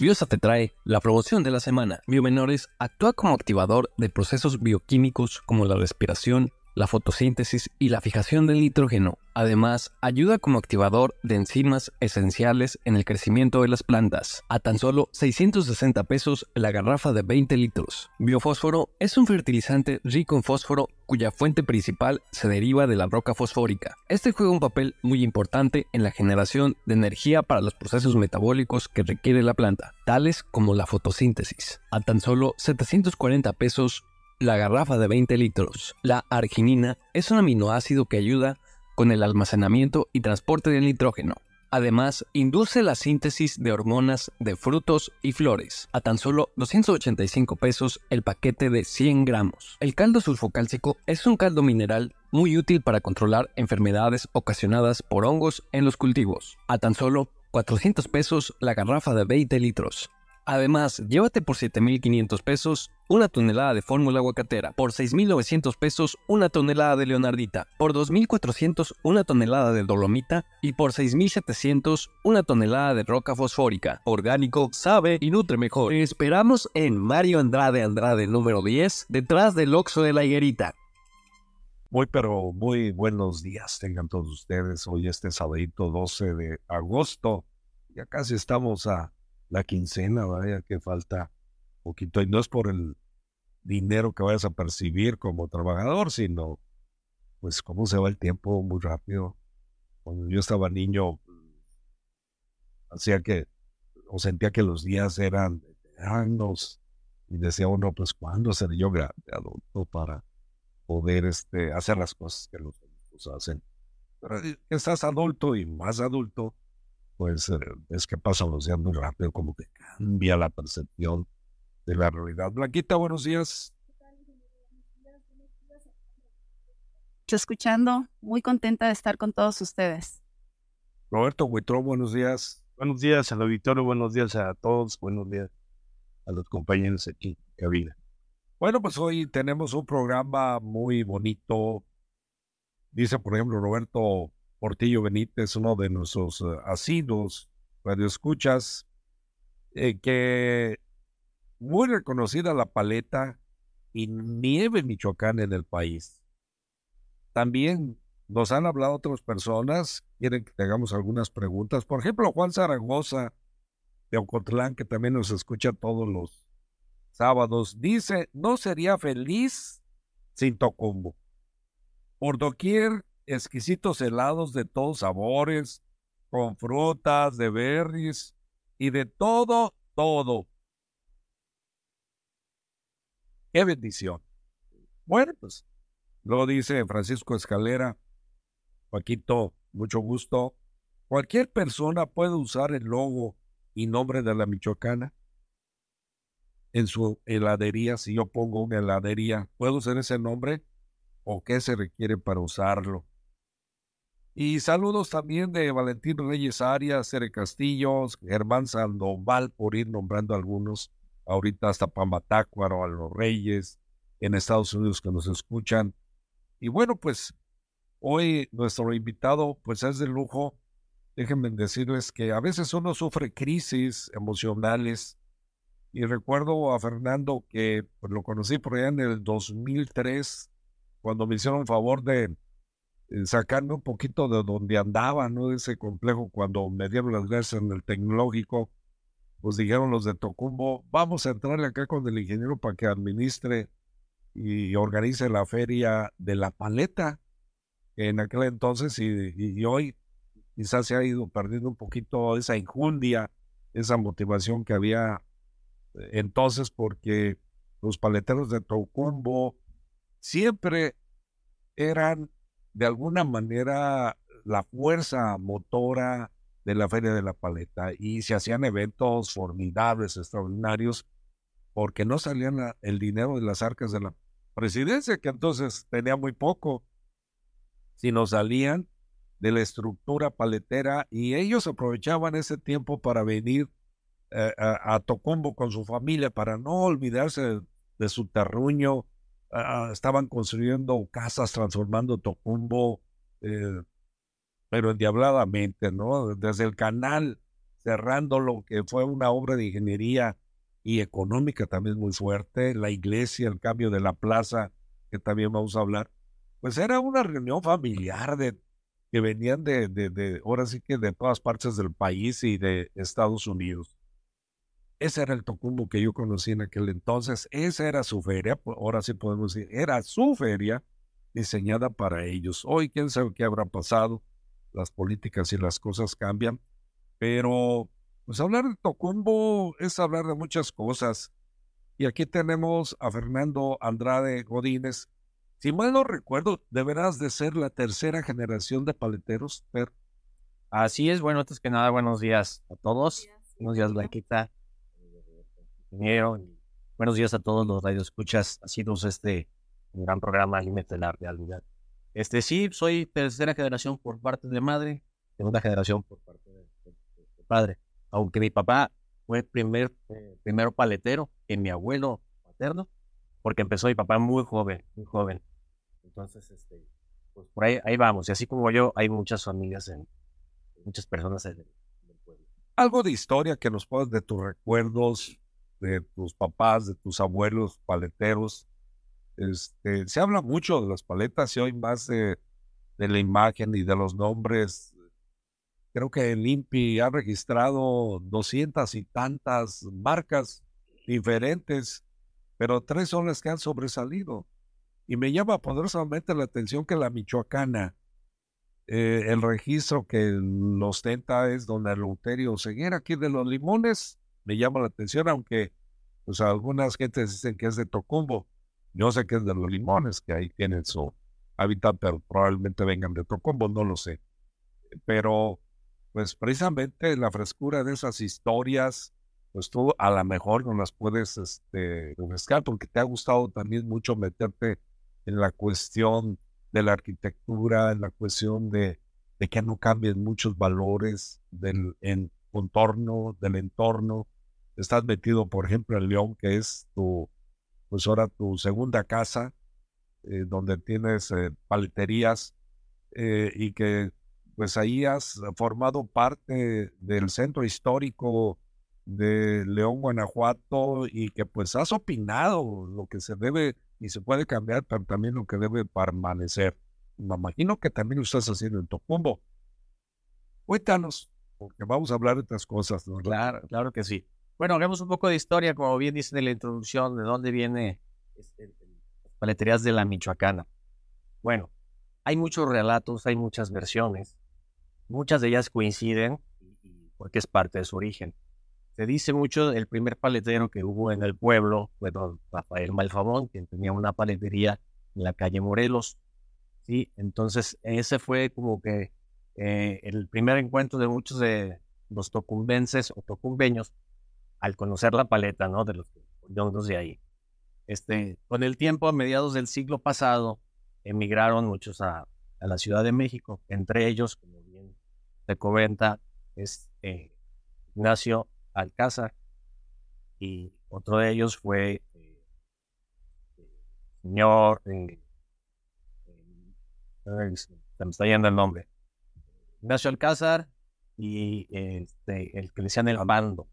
Biosa te trae la promoción de la semana. Biomenores actúa como activador de procesos bioquímicos como la respiración, la fotosíntesis y la fijación del nitrógeno. Además, ayuda como activador de enzimas esenciales en el crecimiento de las plantas. A tan solo 660 pesos la garrafa de 20 litros. Biofósforo es un fertilizante rico en fósforo cuya fuente principal se deriva de la roca fosfórica. Este juega un papel muy importante en la generación de energía para los procesos metabólicos que requiere la planta, tales como la fotosíntesis. A tan solo 740 pesos la garrafa de 20 litros. La arginina es un aminoácido que ayuda con el almacenamiento y transporte del nitrógeno. Además, induce la síntesis de hormonas de frutos y flores. A tan solo 285 pesos el paquete de 100 gramos. El caldo sulfocálcico es un caldo mineral muy útil para controlar enfermedades ocasionadas por hongos en los cultivos. A tan solo 400 pesos la garrafa de 20 litros. Además, llévate por 7.500 pesos una tonelada de fórmula aguacatera, por 6.900 pesos una tonelada de leonardita, por 2.400 una tonelada de dolomita y por 6.700 una tonelada de roca fosfórica. Orgánico, sabe y nutre mejor. Te esperamos en Mario Andrade Andrade número 10, detrás del Oxo de la Higuerita. Muy, pero muy buenos días tengan todos ustedes. Hoy este sabadito 12 de agosto. Ya casi estamos a la quincena, vaya que falta poquito. Y no es por el dinero que vayas a percibir como trabajador, sino pues cómo se va el tiempo muy rápido. Cuando yo estaba niño, hacía que, o sentía que los días eran años y decía uno, pues ¿cuándo seré yo grande adulto para poder este, hacer las cosas que los adultos hacen? Pero eh, estás adulto y más adulto, pues eh, es que pasan los días muy rápido, como que cambia la percepción de la realidad. Blanquita, buenos días. Escuchando, muy contenta de estar con todos ustedes. Roberto Huitrón, buenos días. Buenos días al auditorio, buenos días a todos, buenos días a los compañeros aquí en cabina. Bueno, pues hoy tenemos un programa muy bonito. Dice, por ejemplo, Roberto Portillo Benítez, uno de nuestros uh, asiduos radioescuchas, eh, que muy reconocida la paleta y nieve Michoacán en el país. También nos han hablado otras personas, quieren que tengamos algunas preguntas. Por ejemplo, Juan Zaragoza de Ocotlán, que también nos escucha todos los sábados, dice, no sería feliz sin Tocumbo. Por doquier, exquisitos helados de todos sabores, con frutas, de berries y de todo, todo. ¡Qué bendición! Bueno, pues Luego dice Francisco Escalera, Paquito, mucho gusto. Cualquier persona puede usar el logo y nombre de la Michoacana en su heladería. Si yo pongo una heladería, ¿puedo usar ese nombre? ¿O qué se requiere para usarlo? Y saludos también de Valentín Reyes Arias, Cere Castillos, Germán Sandoval, por ir nombrando algunos. Ahorita hasta Pamatácuaro, a los Reyes, en Estados Unidos que nos escuchan. Y bueno, pues hoy nuestro invitado pues es de lujo. Déjenme decirles que a veces uno sufre crisis emocionales. Y recuerdo a Fernando que pues, lo conocí por allá en el 2003, cuando me hicieron favor de sacarme un poquito de donde andaba, ¿no? De ese complejo, cuando me dieron las gracias en el tecnológico, pues dijeron los de Tocumbo, vamos a entrarle acá con el ingeniero para que administre y organice la feria de la paleta, en aquel entonces y, y hoy quizás se ha ido perdiendo un poquito esa injundia, esa motivación que había eh, entonces, porque los paleteros de Tocumbo siempre eran de alguna manera la fuerza motora de la Feria de la Paleta y se hacían eventos formidables, extraordinarios, porque no salían el dinero de las arcas de la presidencia, que entonces tenía muy poco, sino salían de la estructura paletera y ellos aprovechaban ese tiempo para venir eh, a, Tocumbo con su familia, para no olvidarse de, su terruño. Ah, estaban construyendo casas, transformando Tocumbo, eh, pero endiabladamente, ¿no? Desde el canal, cerrando lo que fue una obra de ingeniería y económica también muy fuerte, la iglesia, el cambio de la plaza, que también vamos a hablar, pues era una reunión familiar de que venían de, de, de, ahora sí que de todas partes del país y de Estados Unidos. Ese era el Tocumbo que yo conocí en aquel entonces. Esa era su feria, ahora sí podemos decir, era su feria diseñada para ellos. Hoy, quién sabe qué habrá pasado. Las políticas y las cosas cambian. Pero, pues hablar de Tocumbo es hablar de muchas cosas. Y aquí tenemos a Fernando Andrade Godínez. Si mal no recuerdo, deberás de ser la tercera generación de paleteros, Fer. Así es, bueno, antes que nada, buenos días a todos. Buenos días, Blanquita buenos días a todos los radioescuchas sido este gran programa Límite de la Realidad. Este sí, soy tercera generación por parte de madre, segunda generación por parte de, padre. Aunque mi papá fue primer, eh, primero paletero que mi abuelo paterno, porque empezó mi papá muy joven, muy joven. Entonces, este, pues por ahí, ahí vamos. Y así como yo, hay muchas familias, en, muchas personas en el pueblo. Algo de historia que nos puedas de tus recuerdos, de tus papás, de tus abuelos paleteros. Este, se habla mucho de las paletas y hoy más de, de la imagen y de los nombres. Creo que el INPI ha registrado doscientas y tantas marcas diferentes, pero tres son las que han sobresalido. Y me llama poderosamente la atención que la michoacana, eh, el registro que lo ostenta es don Eleuterio Ceguera, aquí de los limones, me llama la atención, aunque pues algunas gentes dicen que es de Tocumbo. Yo sé que es de los limones, que ahí tienen su hábitat, pero probablemente vengan de Tocumbo, no lo sé. Pero, pues precisamente la frescura de esas historias, pues tú a lo mejor no las puedes este, porque te ha gustado también mucho meterte en la cuestión de la arquitectura, en la cuestión de, de que no cambien muchos valores del en, contorno, del entorno. Estás metido, por ejemplo, en León, que es tu, pues ahora tu segunda casa, eh, donde tienes eh, paleterías eh, y que pues ahí has formado parte del centro histórico de León, Guanajuato, y que pues has opinado lo que se debe y se puede cambiar, pero también lo que debe permanecer. Me imagino que también lo estás haciendo en Tocumbo. Cuéntanos, porque vamos a hablar de estas cosas. ¿no? Claro, claro que sí. Bueno, hagamos un poco de historia, como bien dice en la introducción, de dónde viene este, las paleterías de la Michoacana. Bueno, hay muchos relatos, hay muchas versiones. Muchas de ellas coinciden porque es parte de su origen. Se dice mucho el primer paletero que hubo en el pueblo fue don Rafael Malfamón, quien tenía una paletería en la calle Morelos. Sí, entonces ese fue como que eh, el primer encuentro de muchos de los tocumbenses o tocumbeños al conocer la paleta, ¿no? De los de ahí. Este, con el tiempo, a mediados del siglo pasado, emigraron muchos a, la Ciudad de México, entre ellos, como bien se comenta, es eh, Ignacio Alcázar, y otro de ellos fue eh, señor, se me está yendo el nombre, Ignacio Alcázar y este, el que le decían el bando,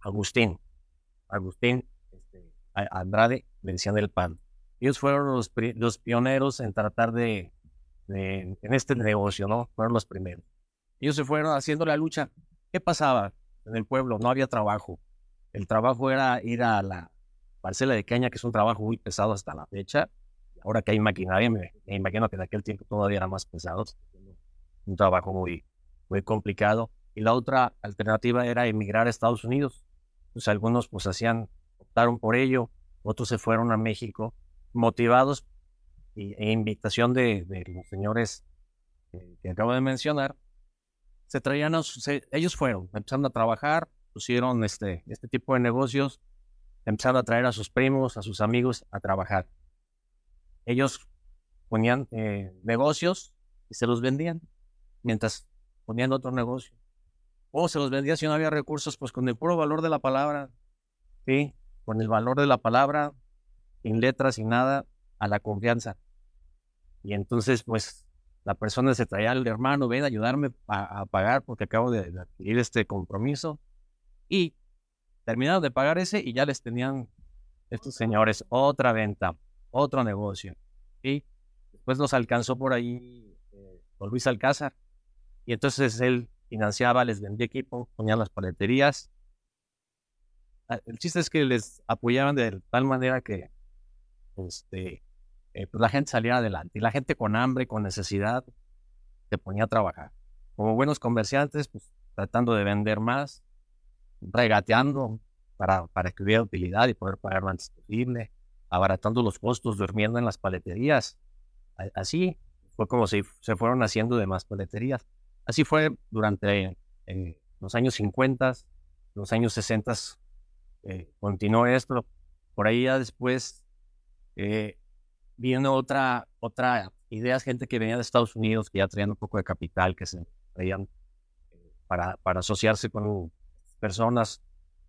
Agustín. Agustín este, Andrade le decían el PAN. Ellos fueron los, los pioneros en tratar de, en este negocio, ¿no? Fueron los primeros. Ellos se fueron haciendo la lucha. ¿Qué pasaba en el pueblo? No había trabajo. El trabajo era ir a la parcela de caña, que es un trabajo muy pesado hasta la fecha. ahora que hay maquinaria, me imagino que en aquel tiempo todavía era más pesado. Un trabajo muy, muy complicado. Y la otra alternativa era emigrar a Estados Unidos. Pues algunos pues hacían, optaron por ello, otros se fueron a México motivados y, e invitación de, de los señores que acabo de mencionar. Se traían ellos fueron, empezaron a trabajar, pusieron este, este tipo de negocios, empezaron a traer a sus primos, a sus amigos a trabajar. Ellos ponían eh, negocios y se los vendían, mientras ponían otro negocio. O se los vendía si no había recursos, pues con el puro valor de la palabra, ¿sí? Con el valor de la palabra, sin letras, sin nada, a la confianza. Y entonces, pues, la persona se traía al hermano, ven a ayudarme a, pagar porque acabo de, adquirir este compromiso. Y terminaron de pagar ese y ya les tenían estos señores otra venta, otro negocio. Y después los alcanzó por ahí eh, Luis Alcázar. Y entonces él financiaba, les vendía equipo, ponía las paleterías. Ah, El chiste es que les apoyaban de tal manera que este, eh, pues la gente salía adelante. Y la gente con hambre, con necesidad, se ponía a trabajar. Como buenos comerciantes, pues tratando de vender más, regateando para, para que hubiera utilidad y poder pagar lo antes abaratando los costos, durmiendo en las paleterías. Así fue como se, se fueron haciendo demás paleterías. Así fue durante eh, los años 50, los años 60, eh, continuó esto. Por ahí ya después eh, vino otra, otra idea, gente que venía de Estados Unidos, que ya traían un poco de capital, que se traían para, para asociarse con personas,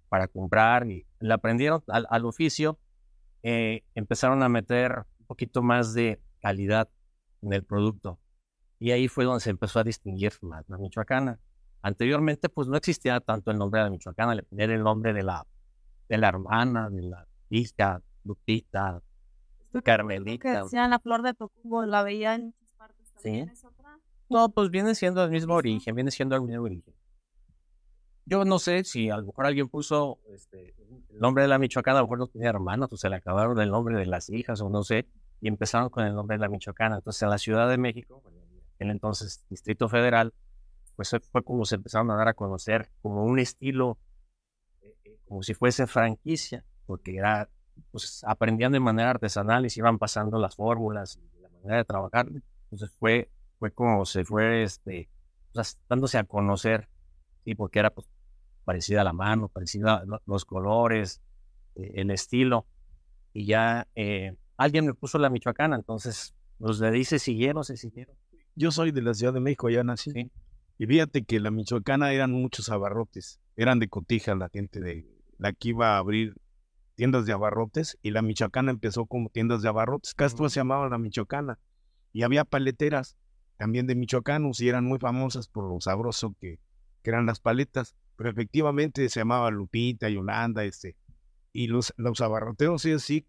para comprar, y le aprendieron al, al oficio, empezaron a meter un poquito más de calidad en el producto. Y ahí fue donde se empezó a distinguir más la michoacana. Anteriormente, pues no existía tanto el nombre de la michoacana, le ponían el nombre de la, de la hermana, de la hija, Lupita, Que Carmelita. decían la flor de Tocubo, la veía en muchas partes Sí. ¿Es otra? No, pues viene siendo el mismo origen, viene siendo el mismo origen. Yo no sé si a lo mejor alguien puso este, el nombre de la Michoacana, a lo mejor no tenía hermanas, o se le acabaron el nombre de las hijas, o no sé, y empezaron con el nombre de la Michoacana. Entonces, en la Ciudad de México, bueno, en el entonces Distrito Federal, pues fue como se empezaron a dar a conocer como un estilo, eh, eh, como si fuese franquicia, porque era, pues aprendían de manera artesanal y se iban pasando las fórmulas y la manera de trabajar. Entonces fue, fue como se fue, este, sea, dándose a conocer, sí, porque era pues, parecida a la mano, parecida a lo- los colores, eh, el estilo. Y ya eh, alguien me puso la michoacana, entonces los ahí se siguieron, se siguieron. Yo soy de la Ciudad de México, allá nací. Y fíjate que la Michoacana eran muchos abarrotes. Eran de cotija la gente de la que iba a abrir tiendas de abarrotes y la Michoacana empezó como tiendas de abarrotes. Casi todas se llamaban la Michoacana. Y había paleteras también de michoacanos y eran muy famosas por lo sabroso que, que eran las paletas. Pero efectivamente se llamaba Lupita, Yolanda, este. Y los, los abarroteros, sí, sí.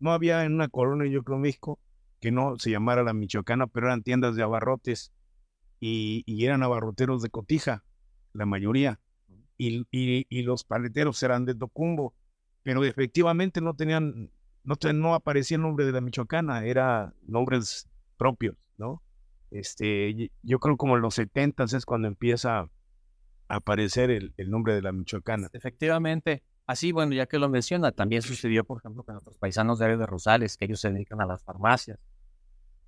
No había en una colonia, yo creo, México, que no se llamara la Michoacana, pero eran tiendas de abarrotes y, y eran abarroteros de cotija, la mayoría. Y, y- y los paleteros eran de Tocumbo, pero efectivamente no tenían, no, no aparecía el nombre de la Michoacana, era nombres propios, ¿no? Este, yo creo como en los 70 es cuando empieza a aparecer el, el nombre de la Michoacana. Efectivamente. Así, bueno, ya que lo menciona, también sucedió, por ejemplo, con nuestros paisanos de Área de Rosales, que ellos se dedican a las farmacias.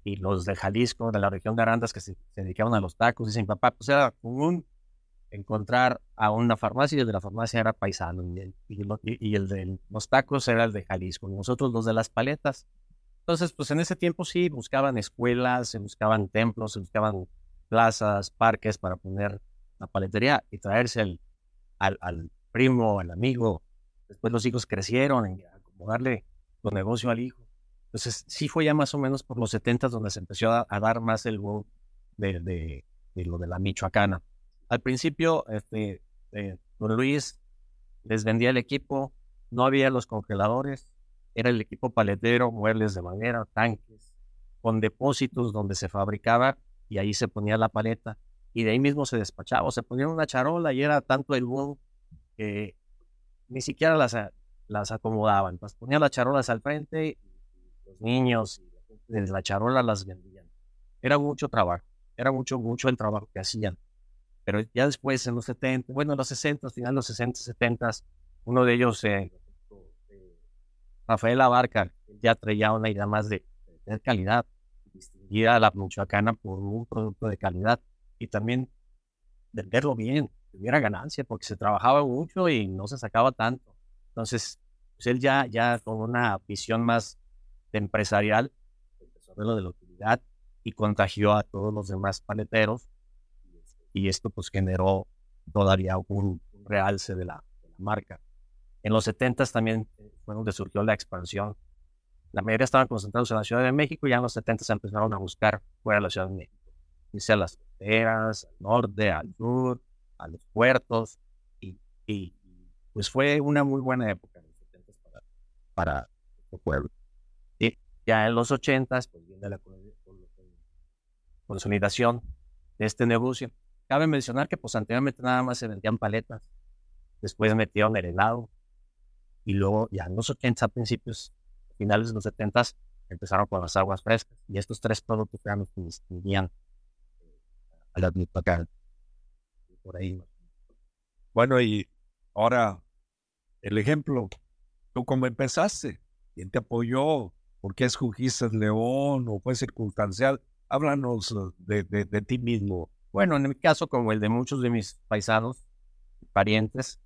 Y los de Jalisco, de la región de Arandas, que se, dedicaban a los tacos. Dicen, papá, pues era común encontrar a una farmacia y el de la farmacia era paisano. Y el, el de los tacos era el de Jalisco. Nosotros los de las paletas. Entonces, pues en ese tiempo sí buscaban escuelas, se buscaban templos, se buscaban plazas, parques para poner la paletería y traerse al, al primo, al amigo. Después los hijos crecieron y acomodarle los negocios al hijo. Entonces, sí fue ya más o menos por los 70 donde se empezó a, dar más el boom de, de, lo de la michoacana. Al principio, este, eh, don Luis les vendía el equipo, no había los congeladores, era el equipo paletero, muebles de madera, tanques, con depósitos donde se fabricaba y ahí se ponía la paleta y de ahí mismo se despachaba, o se ponía una charola y era tanto el boom que ni siquiera las, acomodaban. Pues ponían las charolas al frente los niños y la la charola las vendían. Era mucho trabajo, era mucho, mucho el trabajo que hacían. Pero ya después, en los 70, bueno, en los 60, final de los 60, 70, uno de ellos, eh, Rafael Abarca, ya traía una idea más de, de calidad, distinguir a la michoacana por un producto de calidad y también venderlo bien, que hubiera ganancia, porque se trabajaba mucho y no se sacaba tanto. Entonces, pues él ya, ya con una visión más empresarial, empezó a lo de la utilidad y contagió a todos los demás paleteros. Y esto pues generó todavía un, un realce de la, de la marca. En los 70 también eh, fue donde surgió la expansión. La mayoría estaban concentrados en la Ciudad de México y ya en los 70 se empezaron a buscar fuera de la Ciudad de México. Irse a las fronteras, al norte, al sur, a los puertos. Y, y pues fue una muy buena época en los 70 para, para el pueblo. Ya en los 80 pues viene la consolidación de este negocio. Cabe mencionar que pues anteriormente nada más se vendían paletas, después metieron el helado y luego ya en los 80 a principios, finales de los 70 empezaron con las aguas frescas y estos tres productos eran los que distinguían a la. Por ahí. Bueno, y ahora el ejemplo, tú cómo empezaste, quién te apoyó, por qué escogiste León o fue circunstancial, háblanos de, de, de ti mismo. Bueno, en mi caso, como el de muchos de mis paisanos, parientes,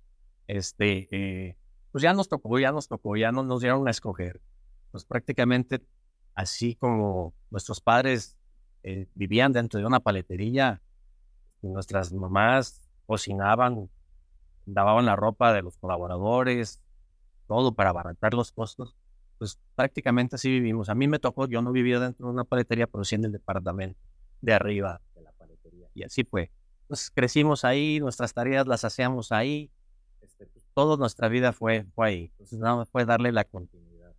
este, eh, pues ya nos tocó, ya nos tocó, ya no nos dieron a escoger. Pues prácticamente así como nuestros padres eh, vivían dentro de una paletería, nuestras mamás cocinaban, lavaban la ropa de los colaboradores, todo para abaratar los costos, pues prácticamente así vivimos. A mí me tocó, yo no vivía dentro de una paletería, pero sí en el departamento de arriba de la paletería. Y así fue. Pues crecimos ahí, nuestras tareas las hacíamos ahí, este, pues, toda nuestra vida fue, fue ahí. Entonces nada más fue darle la continuidad.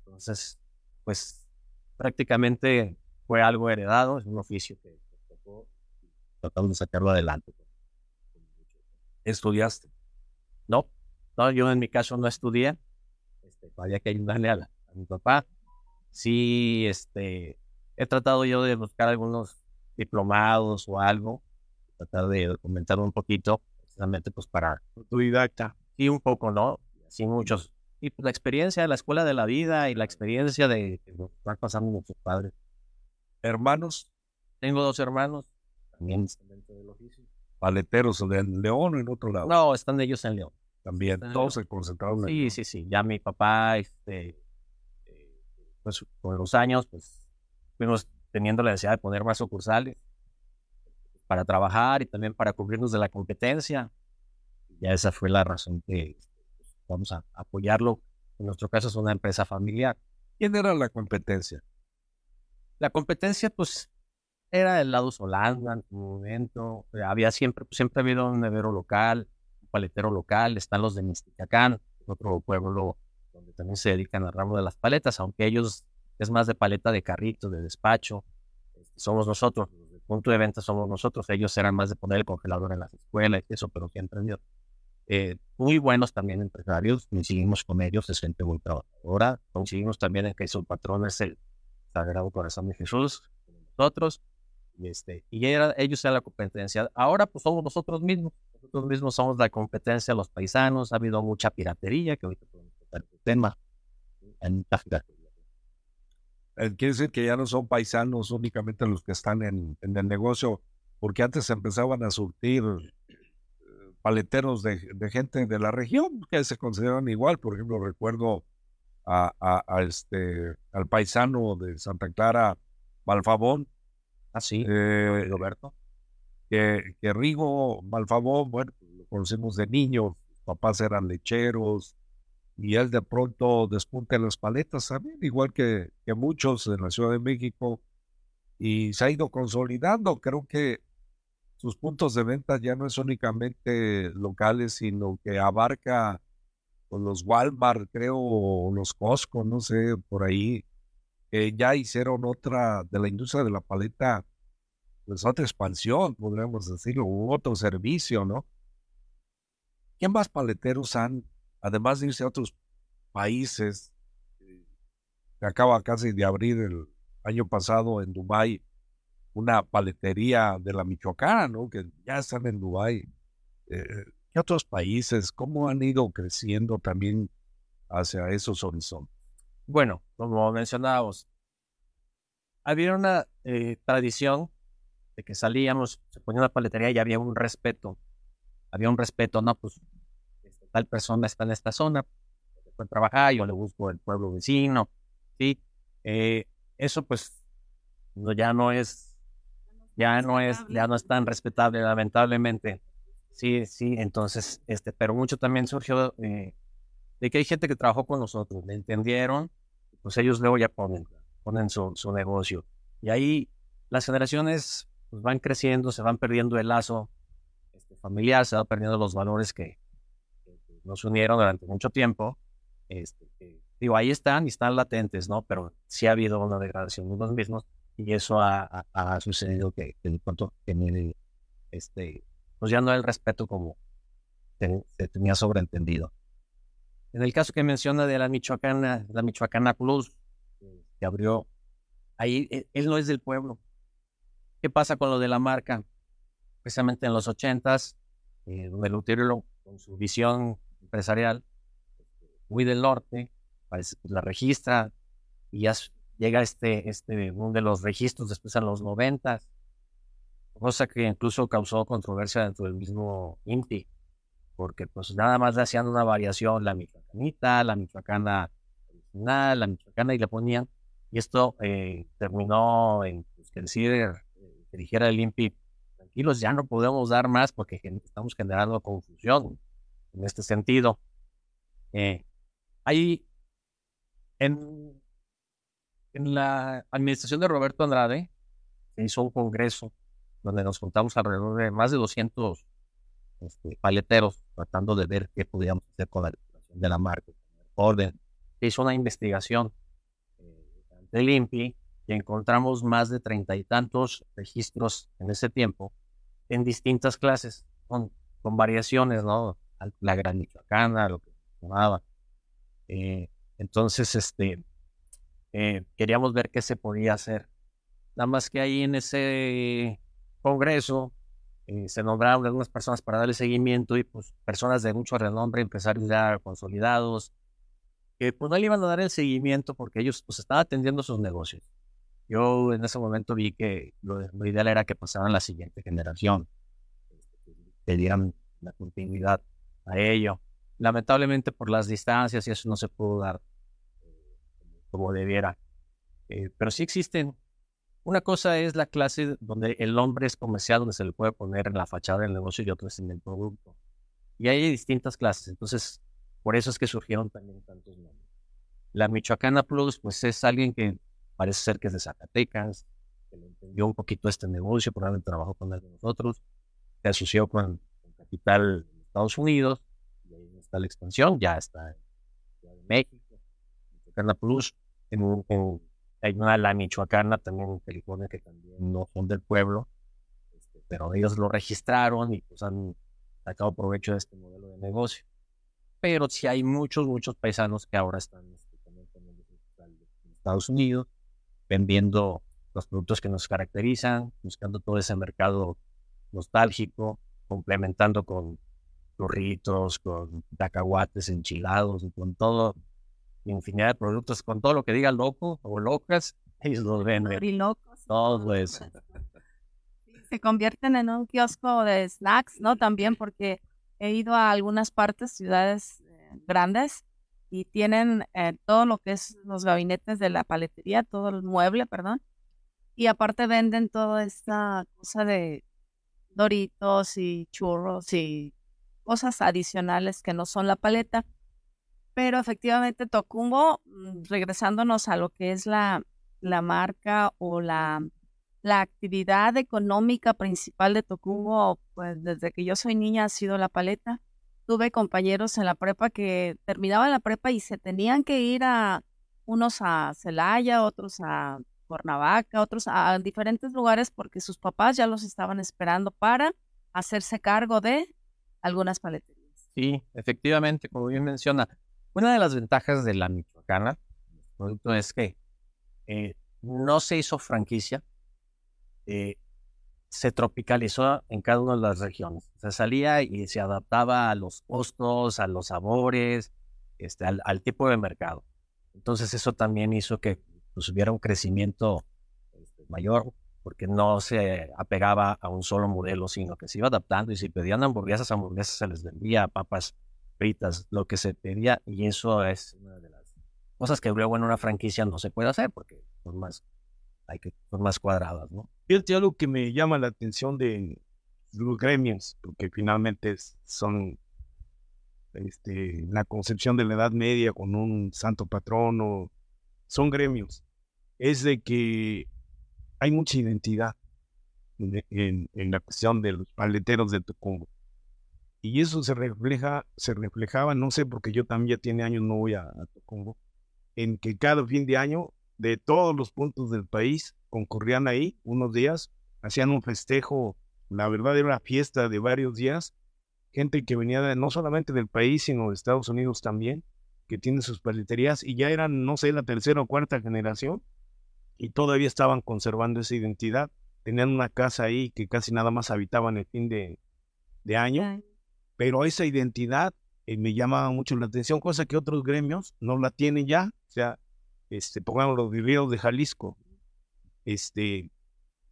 Entonces, pues prácticamente fue algo heredado, es un oficio que nos tocó y tratamos de sacarlo adelante. ¿Estudiaste? No, no, yo en mi caso no estudié, este, había que ayudarle a, la- a mi papá. Sí, este, he tratado yo de buscar algunos diplomados o algo, tratar de documentar un poquito, precisamente pues para Autodidacta. Sí, un poco, ¿no? Sí, muchos. Y pues la experiencia de la escuela de la vida y la experiencia de que nos están pasando nuestros padres. ¿Hermanos? Tengo dos hermanos, también. ¿Paleteros de León o en otro lado? No, están ellos en León. También, en todos concentraron en Sí, sí, sí. Ya mi papá, este, eh, pues con los años, pues fuimos teniendo la necesidad de poner más sucursales para trabajar y también para cubrirnos de la competencia. Ya esa fue la razón que vamos a apoyarlo. En nuestro caso es una empresa familiar. ¿Quién era la competencia? La competencia, pues, era el lado Solanda en su momento. Había siempre, siempre ha habido un nevero local, paletero local. Están los de Mixticacán, otro pueblo donde también se dedican al ramo de las paletas, aunque ellos es más de paleta de carrito, de despacho. Este, Somos nosotros, el punto de venta somos nosotros. Ellos eran más de poner el congelador en las escuelas y eso, pero han sido, eh, muy buenos también empresarios. Coincidimos con ellos, es gente muy trabajadora. Coincidimos también en que su patrón es el Sagrado Corazón de Jesús, nosotros. Y, este, y era, ellos eran la competencia. Ahora pues somos nosotros mismos. Nosotros mismos somos la competencia, los paisanos. Ha habido mucha piratería, que ahorita podemos tema. Hay mucha piratería. Eh, Quiere decir que ya no son paisanos únicamente los que están en, el negocio, porque antes empezaban a surtir eh, paleteros de, gente de la región que se consideran igual. Por ejemplo, recuerdo a, este, al paisano de Santa Clara, Malfabón, Así, eh, Roberto. que, que Rigo Malfabón, bueno, lo conocimos de niño, papás eran lecheros, y él de pronto despunta en las paletas también, igual que, que muchos en la Ciudad de México, y se ha ido consolidando. Creo que sus puntos de venta ya no es únicamente locales, sino que abarca pues, los Walmart, creo, o los Costco, no sé, por ahí, que ya hicieron otra de la industria de la paleta, pues otra expansión, podríamos decirlo, otro servicio, ¿no? ¿Qué más paleteros han, además de irse a otros países, eh, acaba casi de abrir el año pasado en Dubái una paletería de la Michoacana, ¿no? Que ya están en Dubái. Eh, ¿Qué otros países? ¿Cómo han ido creciendo también hacia esos horizontes? Bueno, como mencionábamos, había una eh, tradición de que salíamos, se ponía una paletería y había un respeto. Había un respeto, no, pues este, tal persona está en esta zona, puede trabajar, yo le busco el pueblo vecino, ¿sí? Eh, eso pues ya no es, ya no es, ya no es tan respetable, lamentablemente. Sí, sí, entonces, este, pero mucho también surgió eh, de que hay gente que trabajó con nosotros, le entendieron, pues ellos luego ya ponen, ponen su, su negocio. Y ahí las generaciones pues, van creciendo, se van perdiendo el lazo este, familiar, se van perdiendo los valores que, que nos unieron durante mucho tiempo. Este, que, digo, ahí están y están latentes, ¿no? Pero sí ha habido una degradación de los mismos y eso ha, ha, ha sucedido que, que pronto que, este, pues ya no hay el respeto como se, se tenía sobreentendido. En el caso que menciona de la Michoacana, la Michoacana Plus, que abrió, ahí e, él no es del pueblo. ¿Qué pasa con lo de la marca? Precisamente en los ochentas, eh, donde Lutero, con su visión empresarial, muy del norte, pues, la registra y ya llega este, este, uno de los registros después en los noventas, cosa que incluso causó controversia dentro del mismo INPI, porque pues nada más le hacían una variación, la michoacanita, la michoacana original, la michoacana, y le ponían, y esto eh, terminó en pues, que decir, eh, que dijera el INPI, tranquilos, ya no podemos dar más porque estamos generando confusión en este sentido. Eh, hay en, en la administración de Roberto Andrade se hizo un congreso donde nos juntamos alrededor de más de 200 este, paleteros tratando de ver qué podíamos hacer con la legislación de la marca, orden. Se hizo una investigación eh, ante el INPI y encontramos más de treinta y tantos registros en ese tiempo en distintas clases, con, con variaciones, ¿no? La gran michoacana, lo que se llamaba. Eh, entonces, este, eh, queríamos ver qué se podía hacer. Nada más que ahí en ese congreso eh, se nombraron algunas personas para darle seguimiento y pues personas de mucho renombre, empresarios ya consolidados, que pues no le iban a dar el seguimiento porque ellos pues estaban atendiendo sus negocios. Yo en ese momento vi que lo, lo ideal era que pasaran la siguiente generación, que dieran la continuidad a ello. Lamentablemente por las distancias y eso no se pudo dar eh, como debiera. Eh, pero sí existen una cosa es la clase donde el nombre es comercial, donde se le puede poner en la fachada del negocio y otra es en el producto. Y hay distintas clases, entonces por eso es que surgieron también tantos nombres. La Michoacana Plus, pues es alguien que parece ser que es de Zacatecas, que le entendió un poquito este negocio, probablemente trabajó con él de nosotros, se asoció con, Capital de Estados Unidos, y ahí está la expansión, ya está en México, Michoacana Plus, en un, en, hay una la michoacana también en California que también no son del pueblo, este, pero ellos lo registraron y pues han sacado provecho de este modelo de negocio. Pero sí hay muchos, muchos paisanos que ahora están este, también en Estados Unidos, vendiendo los productos que nos caracterizan, buscando todo ese mercado nostálgico, complementando con churritos, con cacahuates enchilados y con todo infinidad de productos con todo lo que diga loco o locas, ellos los venden. Y locos. Todo eso. Se convierten en un kiosco de snacks, ¿no? También porque he ido a algunas partes, ciudades eh, grandes, y tienen eh, todo lo que es los gabinetes de la paletería, todo el mueble, perdón. Y aparte venden toda esta cosa de doritos y churros y cosas adicionales que no son la paleta pero efectivamente Tocumbo, mm, regresándonos a lo que es la, la marca o la, la actividad económica principal de Tocumbo, pues desde que yo soy niña ha sido la paleta. Tuve compañeros en la prepa que terminaban la prepa y se tenían que ir a unos a Celaya, otros a Cuernavaca, otros a diferentes lugares porque sus papás ya los estaban esperando para hacerse cargo de algunas paleterías. Sí, efectivamente, como bien menciona, una de las ventajas de la Michoacana, es que eh, no se hizo franquicia, eh, se tropicalizó en cada una de las regiones. Se salía y se adaptaba a los costos, a los sabores, este, al, al tipo de mercado. Entonces eso también hizo que pues, hubiera un crecimiento este, mayor porque no se apegaba a un solo modelo, sino que se iba adaptando y si pedían hamburguesas, hamburguesas se les vendía, papas lo que se pedía y eso es una de las cosas que luego en una franquicia no se puede hacer porque son más, hay que, son más cuadradas, ¿no? Fíjate algo que me llama la atención de los gremios, porque finalmente son este, la concepción de la Edad Media con un santo patrono, son gremios. Es de que hay mucha identidad en, en la cuestión de los paleteros de Tucumbo. Y eso se refleja, se reflejaba, no sé, porque yo también ya tiene años no voy a, a Tucumbo, en que cada fin de año de todos los puntos del país concurrían ahí unos días, hacían un festejo, la verdad era una fiesta de varios días, gente que venía de, no solamente del país, sino de Estados Unidos también, que tiene sus paleterías y ya eran, no sé, la tercera o cuarta generación y todavía estaban conservando esa identidad. Tenían una casa ahí que casi nada más habitaban el fin de, de año, pero esa identidad eh, me llama mucho la atención, cosa que otros gremios no la tienen ya. O sea, este, pongamos los guerreros de Jalisco. Este,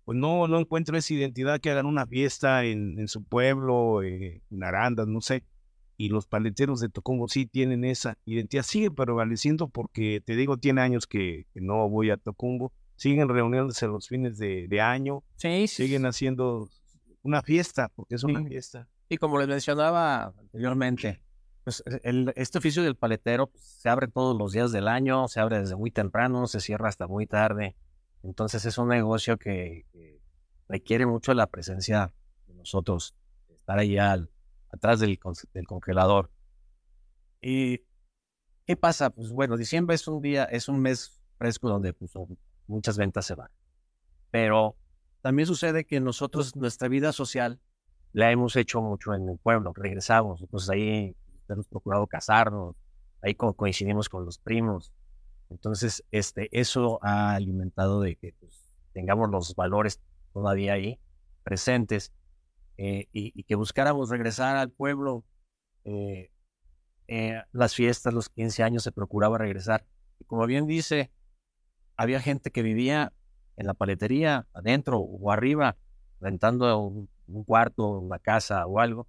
pues no, no encuentro esa identidad que hagan una fiesta en, en su pueblo, eh, en Arandas, no sé. Y los paleteros de Tocombo sí tienen esa identidad, sigue prevaleciendo porque te digo, tiene años que, que no voy a Tocumbo, siguen reuniéndose los fines de, de año, sí, siguen haciendo una fiesta, porque es una fiesta. Y como les mencionaba anteriormente, pues el, este oficio del paletero pues, se abre todos los días del año, se abre desde muy temprano, se cierra hasta muy tarde. Entonces es un negocio que, que requiere mucho la presencia de nosotros, estar ahí al, atrás del, del, congelador. ¿Y qué pasa? Pues bueno, diciembre es un día, es un mes fresco donde pues, muchas ventas se van. Pero también sucede que nosotros, nuestra vida social, la hemos hecho mucho en el pueblo, regresamos, pues ahí hemos procurado casarnos, ahí coincidimos con los primos. Entonces, este, eso ha alimentado de que pues, tengamos los valores todavía ahí presentes eh, y, y, que buscáramos regresar al pueblo. Eh, eh, las fiestas, los 15 años se procuraba regresar. Y como bien dice, había gente que vivía en la paletería, adentro o arriba, rentando un, un cuarto, una casa o algo.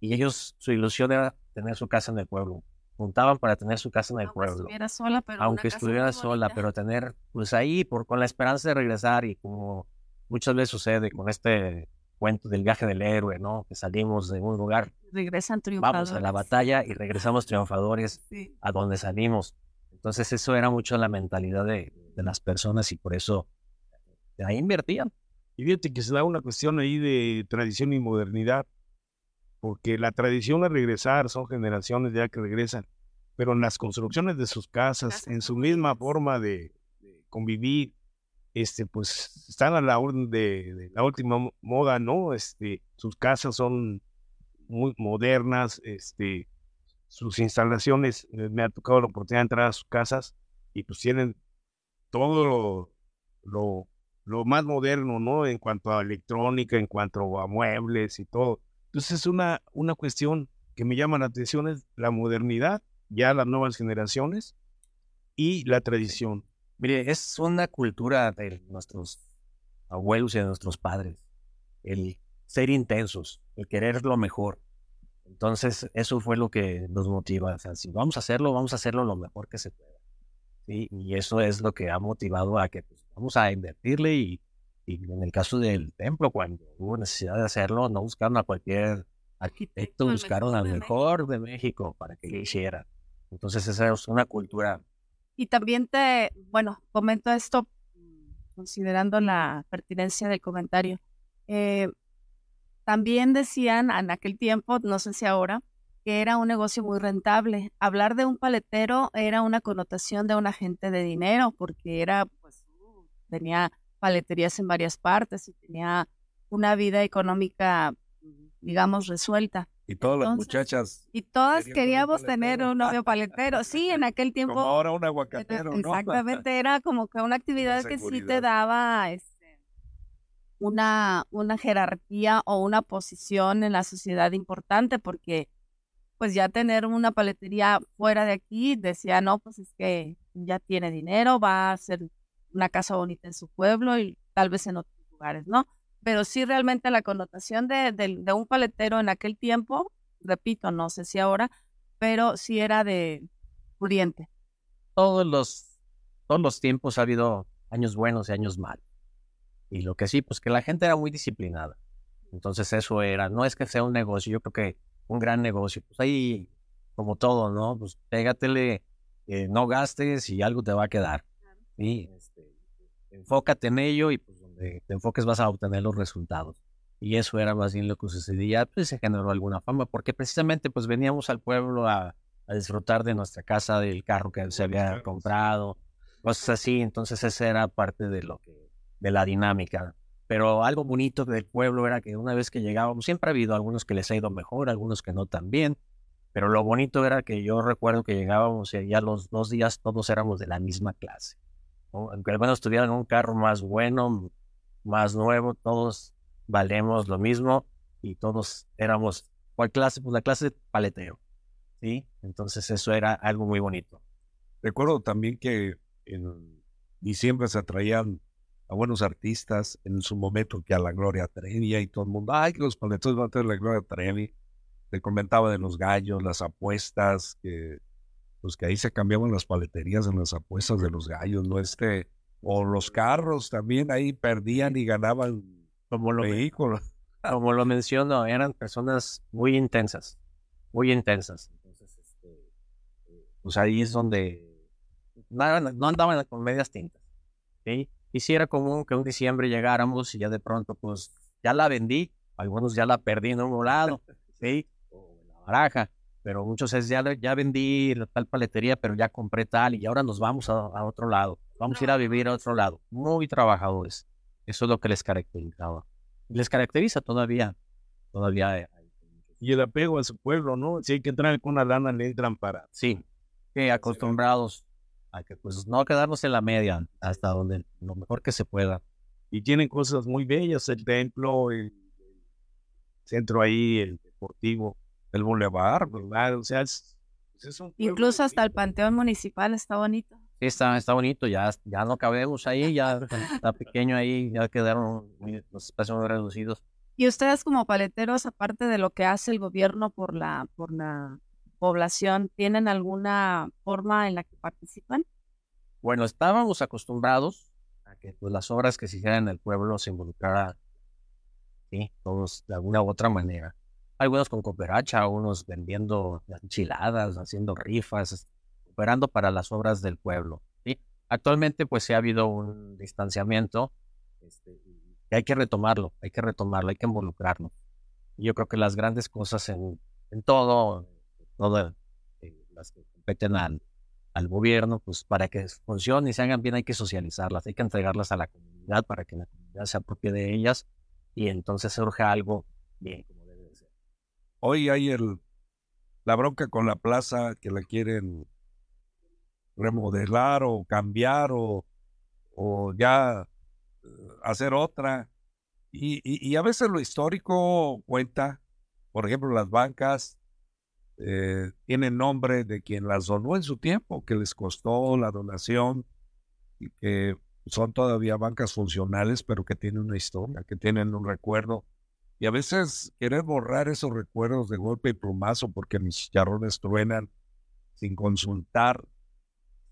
Y ellos, su ilusión era tener su casa en el pueblo. Juntaban para tener su casa en el Aunque pueblo. estuviera sola, pero Aunque estuviera sola, bonita. pero tener, pues ahí, por, con la esperanza de regresar y como muchas veces sucede con este cuento del viaje del héroe, ¿no? Que salimos de un lugar, regresan triunfadores. vamos a la batalla y regresamos triunfadores Sí. a donde salimos. Entonces eso era mucho la mentalidad de, de las personas y por eso de ahí invertían. Y fíjate que se da una cuestión ahí de tradición y modernidad, porque la tradición es regresar, son generaciones ya que regresan, pero en las construcciones de sus casas, en su misma forma de, de convivir, este, pues están a la orden de, de la última mo- moda, ¿no? Este, sus casas son muy modernas, este, sus instalaciones, eh, me ha tocado la oportunidad de entrar a sus casas y pues tienen todo lo, lo, lo más moderno, ¿no? En cuanto a electrónica, en cuanto a muebles y todo. Entonces es una, una cuestión que me llama la atención, es la modernidad, ya las nuevas generaciones y la tradición. Mire, es una cultura de nuestros abuelos y de nuestros padres. El ser intensos, el querer lo mejor. Entonces, eso fue lo que nos motiva. O sea, si vamos a hacerlo, vamos a hacerlo lo mejor que se pueda. ¿sí? Y eso es lo que ha motivado a que pues, vamos a invertirle y, y en el caso del templo, cuando hubo necesidad de hacerlo, no buscaron a cualquier arquitecto, buscaron al mejor de México para que lo hiciera. Entonces, esa es una cultura Y también te, bueno, comento esto considerando la pertinencia del comentario. Eh, también decían en aquel tiempo, no sé si ahora, que era un negocio muy rentable. Hablar de un paletero era una connotación de un agente de dinero, porque era, pues, tenía paleterías en varias partes y tenía una vida económica, digamos, resuelta. Y todas las muchachas, Y todas queríamos tener un novio paletero. Sí, en aquel como tiempo. ahora un aguacatero, ¿no? Exactamente, era como que una actividad que sí te daba este, una, una jerarquía o una posición en la sociedad importante, porque pues ya tener una paletería fuera de aquí, decía, no, pues es que ya tiene dinero, va a hacer una casa bonita en su pueblo y tal vez en otros lugares, ¿no? Pero sí realmente la connotación de, de- de un paletero en aquel tiempo, repito, no sé si ahora, pero sí era de pudiente. todos los, todos los tiempos ha habido años buenos y años malos. Y lo que sí, pues que la gente era muy disciplinada. Entonces eso era, no es que sea un negocio, yo creo que un gran negocio. Pues ahí, como todo, ¿no? Pues pégatele, eh, no gastes y algo te va a quedar. ¿Sí? Este, enfócate en ello y pues donde te enfoques vas a obtener los resultados. Y eso era más bien lo que sucedía, pues se generó alguna fama, porque precisamente pues veníamos al pueblo a, a disfrutar de nuestra casa, del carro que se había comprado, cosas así. Entonces esa era parte de lo que, de la dinámica. Pero algo bonito del pueblo era que una vez que llegábamos, siempre ha habido algunos que les ha ido mejor, algunos que no tan bien. Pero lo bonito era que yo recuerdo que llegábamos y ya los dos días todos éramos de la misma clase. Aunque algunos tuvieran un carro más bueno, más nuevo, todos valemos lo mismo y todos éramos, ¿cuál clase? Pues la clase de paletero. ¿Sí? Entonces eso era algo muy bonito. Recuerdo también que en diciembre se traían a buenos artistas en su momento que a la Gloria Trevi y todo el mundo, ay, que los paletones van a tener la Gloria Trevi. Te comentaba de los gallos, las apuestas, que pues que ahí se cambiaban las paleterías en las apuestas de los gallos, ¿no? Este, o los carros también ahí perdían y ganaban Como lo, vehículos. como lo menciono, eran personas muy intensas, muy intensas. Entonces, este, eh, pues ahí es donde nada- no andaban con medias tintas. ¿sí? Y sí era común que un diciembre llegáramos y ya de pronto, pues ya la vendí, algunos ya la perdí en un lado, ¿sí? o en la baraja, pero muchos es ya, ya vendí la tal paletería, pero ya compré tal y ahora nos vamos a, a otro lado, vamos a ir a vivir a otro lado. Muy trabajadores, eso es lo que les caracterizaba. Les caracteriza todavía, todavía hay-. Y el apego a su pueblo, ¿no? Si hay que entrar con una lana, le entran para. Sí, acostumbrados a que pues no quedarnos en la media hasta donde lo mejor que se pueda. Y tienen cosas muy bellas, el templo, el centro ahí, el deportivo, El bulevar, ¿verdad? O sea, es, pues es un pueblo Incluso hasta el panteón municipal está bonito. Sí, está, está bonito, ya, ya no cabemos ahí, ya está pequeño ahí, ya quedaron los espacios reducidos. Y ustedes como paleteros, aparte de lo que hace el gobierno por la, por la población, ¿tienen alguna forma en la que participan? Bueno, estábamos acostumbrados a que pues, las obras que se hicieran en el pueblo se involucrara, sí, todos de alguna u otra manera. Algunos con cooperacha, unos vendiendo enchiladas, haciendo rifas, cooperando para las obras del pueblo. ¿sí? Actualmente, pues sí ha habido un distanciamiento este, y hay que retomarlo, hay que retomarlo, hay que involucrarlo. Yo creo que las grandes cosas en, en todo, todo eh, las que competen al, al gobierno, pues para que funcionen y se hagan bien hay que socializarlas, hay que entregarlas a la comunidad para que la comunidad se apropie de ellas y entonces surge algo bien como debe de ser. Hoy hay el, la bronca con la plaza que la quieren remodelar o cambiar o, o ya eh, hacer otra. Y, y- a veces lo histórico cuenta, por ejemplo, las bancas eh, tienen nombre de quien las donó en su tiempo, que les costó la donación y que son todavía bancas funcionales, pero que tienen una historia, que tienen un recuerdo. Y a veces querer borrar esos recuerdos de golpe y plumazo porque mis chicharrones truenan sin consultar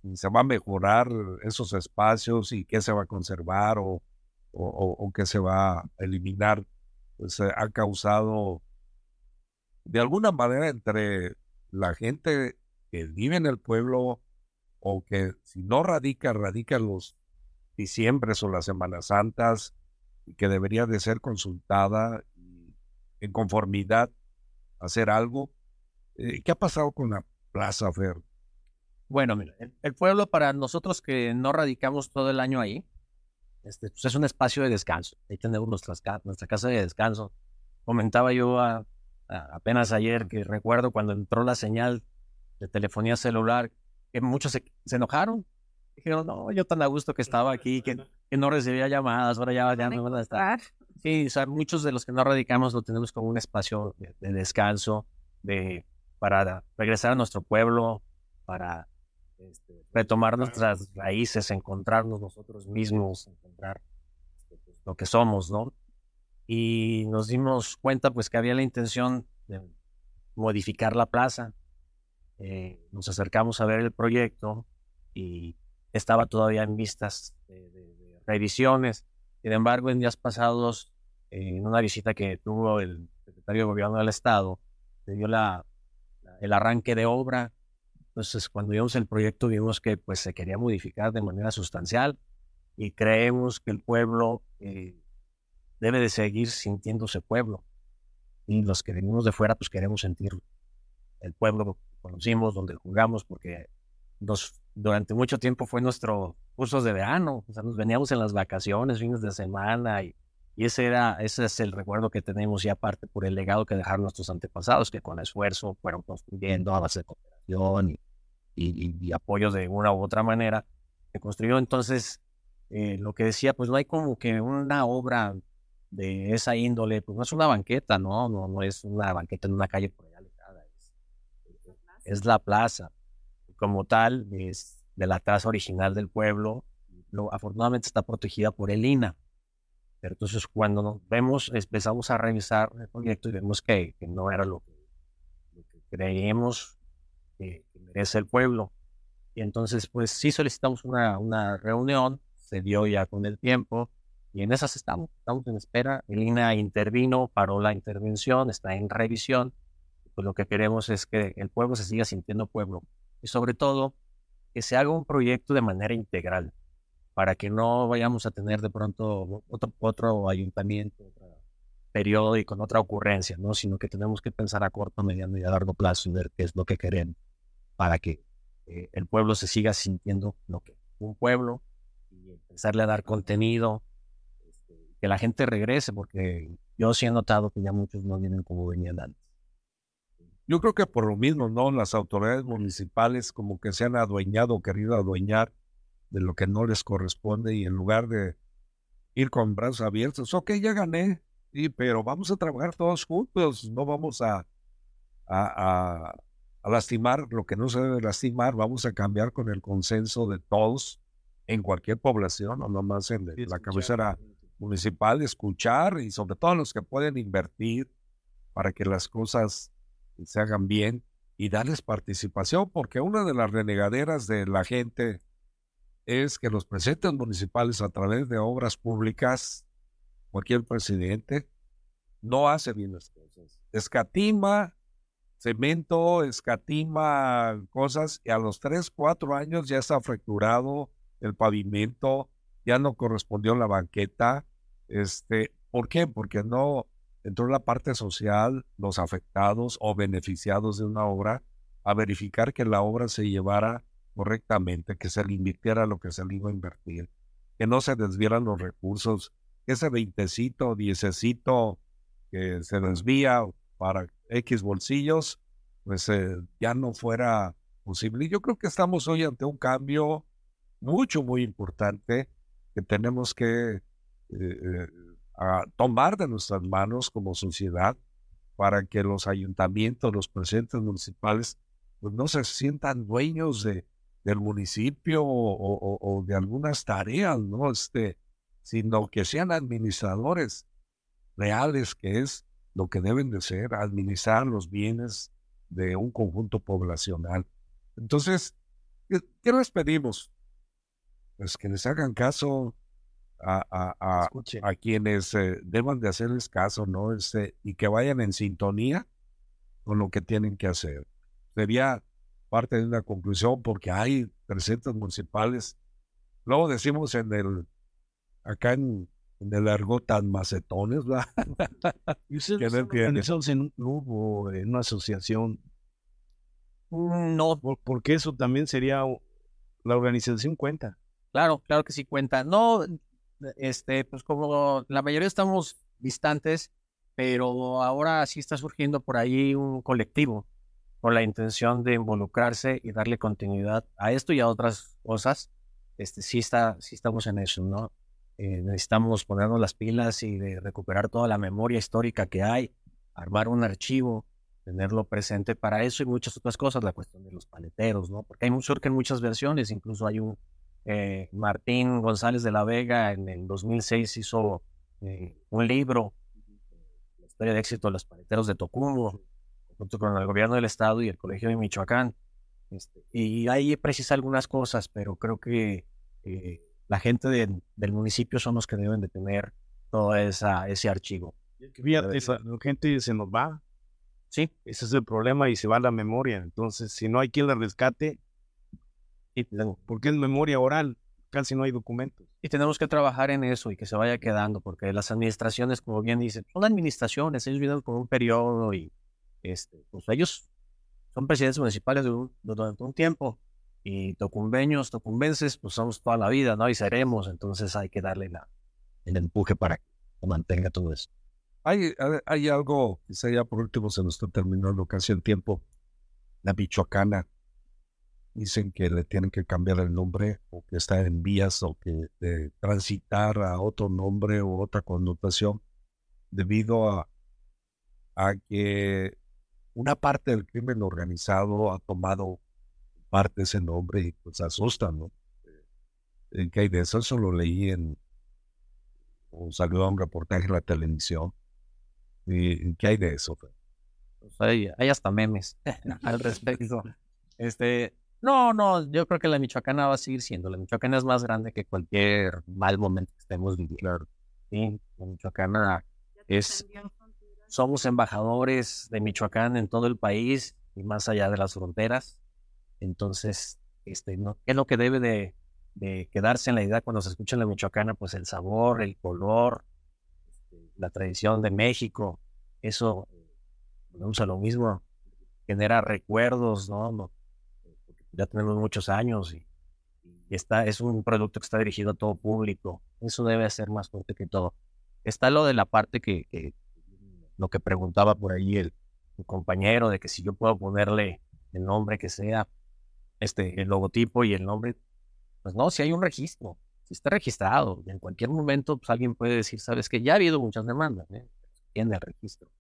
si se va a mejorar esos espacios y qué se va a conservar o, o, qué se va a eliminar, pues eh, ha causado de alguna manera entre la gente que vive en el pueblo o que si no radica, radica los diciembres o las Semanas Santas, que debería de ser consultada en conformidad hacer algo. Eh, ¿Qué ha pasado con la Plaza Fer? Bueno, mira, el, el pueblo para nosotros que no radicamos todo el año ahí, este, pues es un espacio de descanso. Ahí tenemos nuestras ca- nuestra casa de descanso. Comentaba yo a- a- apenas ayer que recuerdo cuando entró la señal de telefonía celular, que muchos se, se enojaron. Dijeron, no, yo tan a gusto que estaba aquí, que, que no recibía llamadas, ahora ya, ya no van a estar. Sí, o sea, muchos de los que no radicamos lo tenemos como un espacio de, de descanso, de, para regresar a nuestro pueblo, para este, retomar nuestras raíces, encontrarnos nosotros mismos, encontrar este, pues, lo que somos, ¿no? Y nos dimos cuenta pues que había la intención de modificar la plaza. Eh, nos acercamos a ver el proyecto y estaba todavía en vistas de, de- de revisiones. Sin embargo, en días pasados, en una visita que tuvo el secretario de Gobierno del Estado, se dio la- el arranque de obra. Entonces, cuando vimos el proyecto, vimos que pues, se quería modificar de manera sustancial y creemos que el pueblo eh, debe de seguir sintiéndose pueblo. Y los que venimos de fuera, pues queremos sentir el pueblo que conocimos, donde jugamos, porque nos, durante mucho tiempo fue nuestro curso de verano. O sea, nos veníamos en las vacaciones, fines de semana, y, y ese, era, ese es el recuerdo que tenemos, y aparte por el legado que dejaron nuestros antepasados, que con esfuerzo fueron construyendo a base de cooperación y, y, y- y apoyo de una u otra manera. Se construyó entonces eh, lo que decía, pues no hay como que una obra de esa índole, pues no es una banqueta, ¿no? No, no es una banqueta en una calle por allá alejada, es la plaza. Como tal, es de la casa original del pueblo. Lo, afortunadamente está protegida por el INA. Pero entonces cuando nos vemos, empezamos a revisar el proyecto y vemos que, que no era lo que, lo que creíamos que, que merece el pueblo. Y entonces, pues sí solicitamos una, una reunión, se dio ya con el tiempo, y en esas estamos, estamos en espera. El INA intervino, paró la intervención, está en revisión. Pues lo que queremos es que el pueblo se siga sintiendo pueblo. Y sobre todo, que se haga un proyecto de manera integral, para que no vayamos a tener de pronto otro, otro ayuntamiento, otro periodo y con otra ocurrencia, ¿no? Sino que tenemos que pensar a corto, mediano y a largo plazo y ver qué es lo que queremos para que eh, el pueblo se siga sintiendo lo que un pueblo y empezarle a dar contenido, este, que la gente regrese, porque yo sí he notado que ya muchos no vienen como venían antes. Yo creo que por lo mismo, ¿no? Las autoridades municipales como que se han adueñado, querido adueñar de lo que no les corresponde y en lugar de ir con brazos abiertos, ok, ya gané, sí, pero vamos a trabajar todos juntos, no vamos a, a, a- a lastimar lo que no se debe lastimar, vamos a cambiar con el consenso de todos en cualquier población, no nomás en la cabecera municipal, escuchar y sobre todo los que pueden invertir para que las cosas se hagan bien y darles participación, porque una de las renegaderas de la gente es que los presidentes municipales a través de obras públicas, cualquier presidente, no hace bien las cosas. Escatima cemento, escatima cosas y a los tres, cuatro años ya está fracturado el pavimento, ya no correspondió la banqueta. Este, ¿Por qué? Porque no entró la parte social, los afectados o beneficiados de una obra, a verificar que la obra se llevara correctamente, que se le invirtiera lo que se le iba a invertir, que no se desvieran los recursos, que ese veintecito, diececito que se desvía para X bolsillos, pues eh, ya no fuera posible. Y yo creo que estamos hoy ante un cambio mucho, muy importante que tenemos que eh, eh, a tomar de nuestras manos como sociedad para que los ayuntamientos, los presidentes municipales, pues no se sientan dueños de, del municipio o, o- o de algunas tareas, ¿no? Este, sino que sean administradores reales, que es lo que deben de ser, administrar los bienes de un conjunto poblacional. Entonces, ¿qué, qué les pedimos? Pues que les hagan caso a, a- a- a quienes eh, deban de hacerles caso, ¿no? Este, y que vayan en sintonía con lo que tienen que hacer. Sería parte de una conclusión porque hay presidentes municipales, luego decimos en el, acá en, en el argot tan macetones, ¿verdad? ¿Y ustedes organizados en un club o en una asociación? No. porque eso también sería, la organización cuenta. Claro, claro que sí cuenta. No, este, pues como la mayoría estamos distantes, pero ahora sí está surgiendo por ahí un colectivo con la intención de involucrarse y darle continuidad a esto y a otras cosas. Este, sí, está, sí estamos en eso, ¿no? Eh, necesitamos ponernos las pilas y recuperar toda la memoria histórica que hay, armar un archivo, tenerlo presente para eso y muchas otras cosas, la cuestión de los paleteros, ¿no? Porque hay surgen muchas versiones, incluso hay un eh, Martín González de la Vega en el 2006 hizo eh, un libro, la historia de éxito de los paleteros de Tocumbo, junto con el gobierno del estado y el colegio de Michoacán. Este, y ahí precisa algunas cosas, pero creo que eh, la gente del municipio son los que deben de tener todo esa, ese archivo. Fíjate, la gente se nos va. Sí. Ese es el problema y se va la memoria. Entonces, si no hay quien la rescate, porque es memoria oral, casi no hay documentos. Y tenemos que trabajar en eso y que se vaya quedando, porque las administraciones, como bien dicen, son administraciones, ellos vienen por un periodo y este, pues ellos son presidentes municipales durante un tiempo y tocumbeños, tocumbenses, pues somos toda la vida, ¿no? Y seremos, entonces hay que darle la, el empuje para que mantenga todo eso. Hay, hay algo, quizá ya por último se nos está terminando casi el tiempo, la Michoacana. Dicen que le tienen que cambiar el nombre o que está en vías o que de transitar a otro nombre o otra connotación debido a, a que una parte del crimen organizado ha tomado parte de ese nombre y pues asusta, ¿no? ¿En qué hay de eso? Eso lo leí en, o salió un reportaje en la televisión. ¿Y qué hay de eso? Pues hay, hay, hasta memes al respecto. Este, no, no, yo creo que la Michoacana va a seguir siendo. La Michoacana es más grande que cualquier mal momento que estemos viviendo. Sí, la Michoacana es somos embajadores de Michoacán en todo el país y más allá de las fronteras. Entonces, este, ¿no? ¿qué es lo que debe de, quedarse en la idea cuando se escucha en la Michoacana? Pues el sabor, el color, este, la tradición de México. Eso, volvemos a lo mismo, genera recuerdos, ¿no? Ya tenemos muchos años y, y está, es un producto que está dirigido a todo público. Eso debe ser más fuerte que todo. Está lo de la parte que lo que preguntaba por ahí el, compañero, de que si yo puedo ponerle el nombre que sea, este, el logotipo y el nombre, pues no, si hay un registro, si está registrado, en cualquier momento pues, alguien puede decir, sabes que ya ha habido muchas demandas, ¿eh? tiene el registro.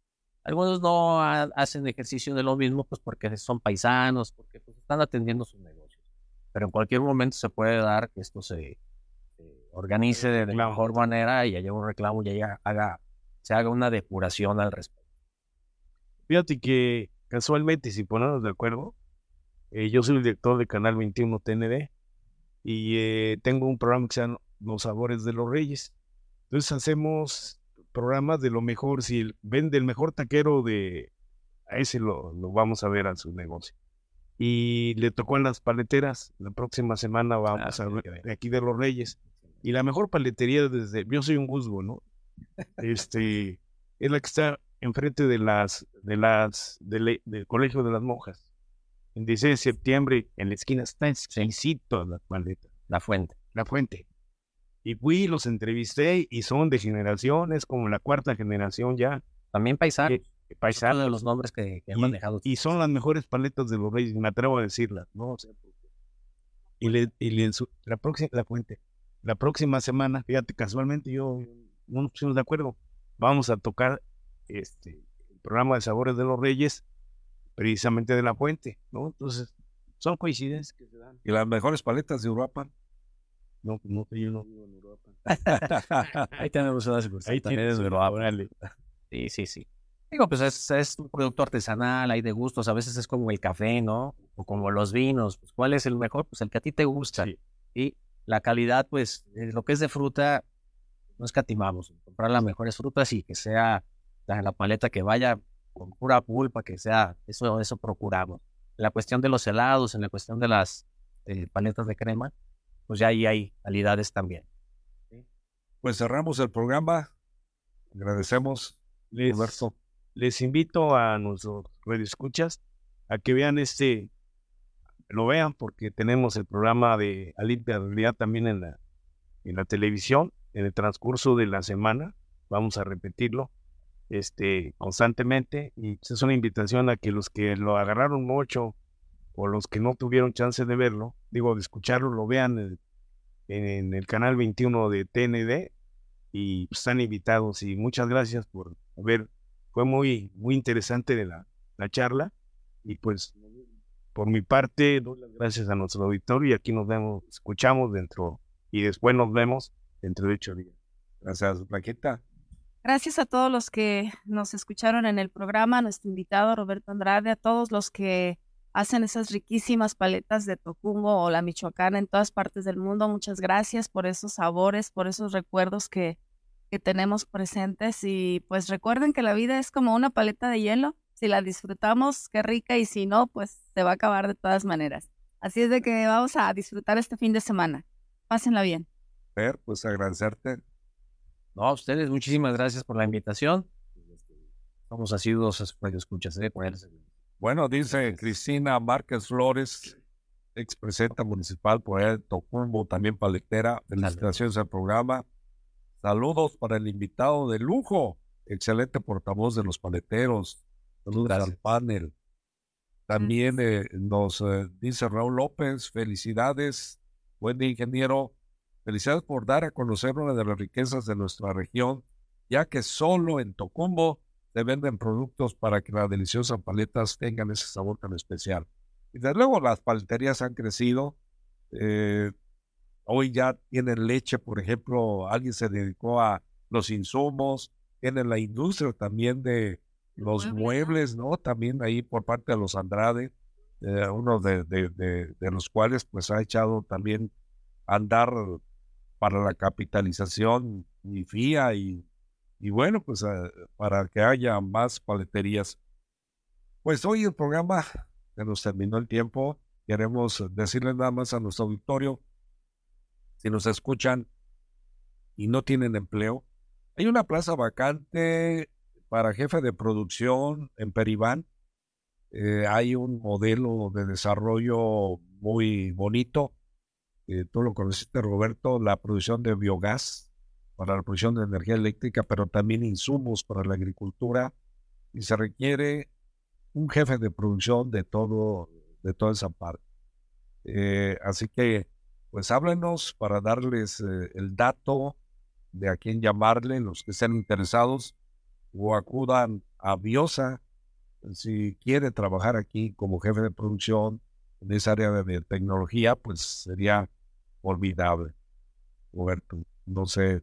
Algunos no hacen ejercicio de lo mismo, pues porque son paisanos, porque pues, están atendiendo sus negocios. Pero en cualquier momento se puede dar que esto se, organice de, la mejor manera y haya un reclamo y haya, haga se haga una depuración al respecto. Fíjate que casualmente, si ponemos de acuerdo, eh, yo soy el director de Canal 21 TND y eh, tengo un programa que se llama Los Sabores de los Reyes. Entonces hacemos programas de lo mejor. Si vende el mejor taquero de a ese lo, vamos a ver a su negocio. Y le tocó en las paleteras. La próxima semana vamos ah, a ver de aquí de los Reyes. Y la mejor paletería desde. Yo soy un Guzgo, ¿no? este, es la que está enfrente de las, de las, del Colegio de las Monjas. El 16 de septiembre, en la esquina está exquisito la paleta. La fuente. La fuente. Y fui, los entrevisté y son de generaciones, como la cuarta generación ya. También paisanos. paisanos. de los nombres que, han manejado. Y son las mejores paletas de los reyes, me atrevo a decirlas, ¿no? y le, y le, la próxima, la fuente, la próxima semana, fíjate, casualmente yo no nos pusimos de acuerdo. Vamos a tocar este el programa de Sabores de los Reyes, precisamente de la fuente, ¿no? Entonces, son coincidencias que se dan. ¿Y las mejores paletas de Europa? No, no, yo no vivo en Europa. Ahí tenemos una Ahí también es Europa. Sí, sí, sí. Digo, pues es, es, un producto artesanal, hay de gustos, a veces es como el café, ¿no? O como los vinos, pues ¿cuál es el mejor? Pues el que a ti te gusta. Y la calidad, pues lo que es de fruta, no escatimamos comprar las mejores frutas y que sea la paleta que vaya con pura pulpa, que sea, eso, eso procuramos. En la cuestión de los helados, en la cuestión de las eh, paletas de crema, pues ya ahí hay calidades también. Pues cerramos el programa. Agradecemos, les, Les invito a nuestros radioescuchas a que vean este, lo vean porque tenemos el programa de Alimpia Realidad también en la, en la televisión en el transcurso de la semana, vamos a repetirlo, este, constantemente y pues, es una invitación a que los que lo agarraron mucho o los que no tuvieron chance de verlo, digo, de escucharlo, lo vean en, el canal 21 de TND y pues, están invitados y muchas gracias por ver, fue muy, muy interesante la, la charla y pues por mi parte doy las gracias a nuestro auditorio y aquí nos vemos, escuchamos dentro y después nos vemos dentro de ocho días. Gracias, Plaqueta. Gracias a todos los que nos escucharon en el programa, a nuestro invitado Roberto Andrade, a todos los que hacen esas riquísimas paletas de Tocumbo o la Michoacana en todas partes del mundo. Muchas gracias por esos sabores, por esos recuerdos que, que tenemos presentes. Y pues recuerden que la vida es como una paleta de hielo. Si la disfrutamos, qué rica, y si no, pues se va a acabar de todas maneras. Así es de que vamos a disfrutar este fin de semana. Pásenla bien. Ver, pues agradecerte. No, a ustedes, muchísimas gracias por la invitación. Somos asiduos a su escuchas, ¿eh? Bueno, dice Cristina Márquez Flores, ex presidenta municipal por el Tocumbo, también paletera. Felicitaciones al programa. Saludos para el invitado de lujo, excelente portavoz de los paleteros. Saludos al panel. También eh, nos eh, dice Raúl López, felicidades, buen ingeniero. Felicidades por dar a conocer una de las riquezas de nuestra región, ya que solo en Tocumbo venden productos para que las deliciosas paletas tengan ese sabor tan especial. Y desde luego las paleterías han crecido. Eh, hoy ya tienen leche, por ejemplo, alguien se dedicó a los insumos, tienen la industria también de los muebles, ¿no? También ahí por parte de los Andrade, eh, uno de, de, de, los cuales pues ha echado también andar para la capitalización y FIA y y bueno, pues ah, para que haya más paleterías. Pues hoy el programa, se nos terminó el tiempo, queremos decirles nada más a nuestro auditorio, si nos escuchan y no tienen empleo, hay una plaza vacante para jefe de producción en Peribán. Eh, hay un modelo de desarrollo muy bonito. Eh, tú lo conociste, Roberto, la producción de biogás para la producción de energía eléctrica, pero también insumos para la agricultura y se requiere un jefe de producción de todo, de toda esa parte. Eh, así que, pues háblenos para darles eh, el dato de a quién llamarle, los que estén interesados, o acudan a Biosa si quiere trabajar aquí como jefe de producción en esa área de, tecnología, pues sería olvidable. Roberto, no sé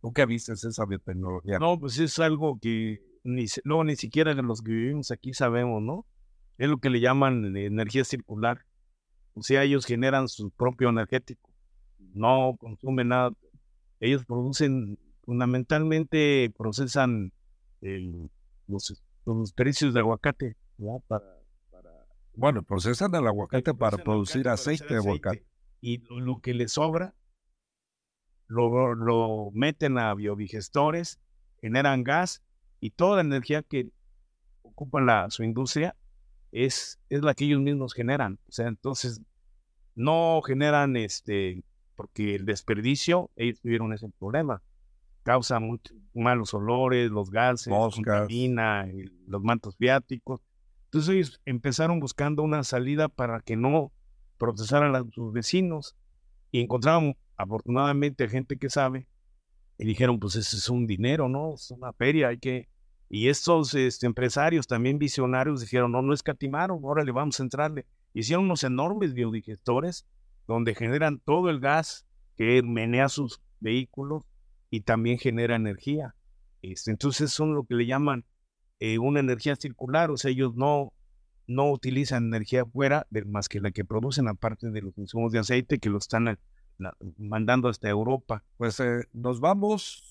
¿Tú qué viste esa biotecnología? No, pues es algo que ni, no, ni siquiera los que vivimos aquí sabemos, ¿no? Es lo que le llaman energía circular. O sea, ellos generan su propio energético. No consumen nada. Ellos producen, fundamentalmente procesan los, los de aguacate. Para, bueno, procesan el aguacate para producir aceite, de aguacate. Y lo que les sobra lo, meten a biodigestores, generan gas y toda la energía que ocupa la, su industria es, es la que ellos mismos generan. O sea, entonces no generan este, porque el desperdicio, ellos tuvieron ese problema. Causa muchos malos olores, los gases, la los mantos viáticos. Entonces ellos empezaron buscando una salida para que no procesaran a sus vecinos y encontraron afortunadamente gente que sabe, y dijeron, pues ese es un dinero, ¿no? Es una feria, hay que... Y estos este, empresarios también visionarios dijeron, no, no escatimaron, le vamos a entrarle. Hicieron unos enormes biodigestores donde generan todo el gas que menea sus vehículos y también genera energía. Este, entonces son lo que le llaman eh, una energía circular, o sea, ellos no, no utilizan energía fuera más que la que producen aparte de los insumos de aceite que lo están mandando hasta Europa. Pues eh, nos vamos